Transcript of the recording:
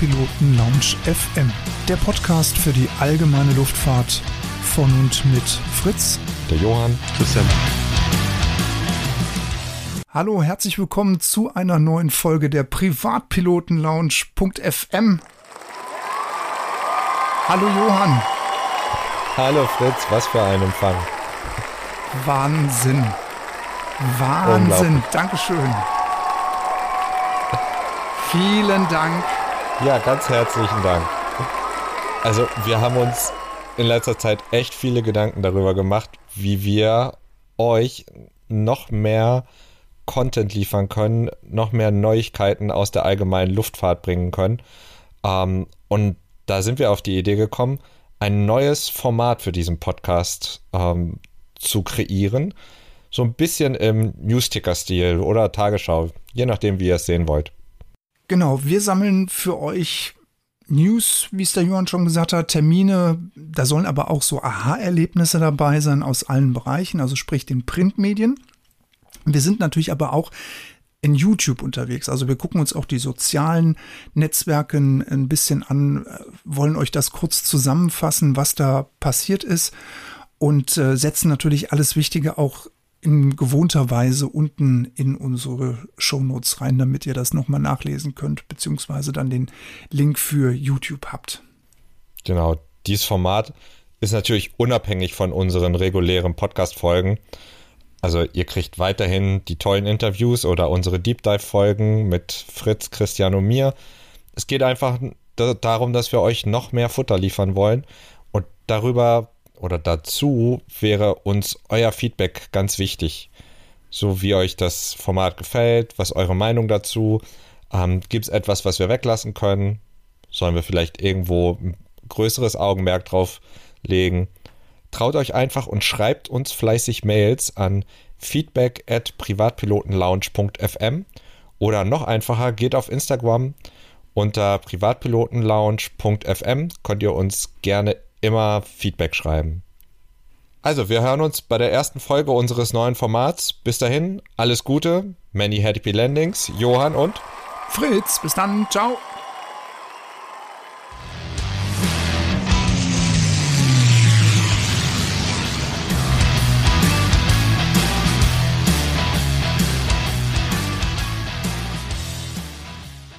Privatpiloten Lounge FM, der Podcast für die allgemeine Luftfahrt von und mit Fritz, der Johann, Christian. Hallo, herzlich willkommen zu einer neuen Folge der Privatpiloten Lounge.fm. Hallo Johann. Hallo Fritz, was für ein Empfang. Wahnsinn. Wahnsinn. Dankeschön. Vielen Dank. Ja, ganz herzlichen Dank. Also, wir haben uns in letzter Zeit echt viele Gedanken darüber gemacht, wie wir euch noch mehr Content liefern können, noch mehr Neuigkeiten aus der allgemeinen Luftfahrt bringen können. Ähm, und da sind wir auf die Idee gekommen, ein neues Format für diesen Podcast ähm, zu kreieren. So ein bisschen im Newsticker-Stil oder Tagesschau, je nachdem, wie ihr es sehen wollt. Genau, wir sammeln für euch News, wie es der Johann schon gesagt hat, Termine. Da sollen aber auch so Aha-Erlebnisse dabei sein aus allen Bereichen, also sprich den Printmedien. Wir sind natürlich aber auch in YouTube unterwegs. Also wir gucken uns auch die sozialen Netzwerke ein bisschen an, wollen euch das kurz zusammenfassen, was da passiert ist und äh, setzen natürlich alles Wichtige auch in gewohnter Weise unten in unsere Shownotes rein, damit ihr das nochmal nachlesen könnt, beziehungsweise dann den Link für YouTube habt. Genau, dieses Format ist natürlich unabhängig von unseren regulären Podcast-Folgen. Also ihr kriegt weiterhin die tollen Interviews oder unsere Deep Dive-Folgen mit Fritz, Christian und mir. Es geht einfach darum, dass wir euch noch mehr Futter liefern wollen. Und darüber oder dazu wäre uns euer Feedback ganz wichtig. So wie euch das Format gefällt, was eure Meinung dazu. Ähm, Gibt es etwas, was wir weglassen können? Sollen wir vielleicht irgendwo ein größeres Augenmerk drauf legen? Traut euch einfach und schreibt uns fleißig Mails an feedback at privatpilotenlounge.fm oder noch einfacher, geht auf Instagram unter privatpilotenlounge.fm könnt ihr uns gerne immer Feedback schreiben. Also, wir hören uns bei der ersten Folge unseres neuen Formats. Bis dahin, alles Gute, many happy landings, Johann und Fritz. Bis dann, ciao.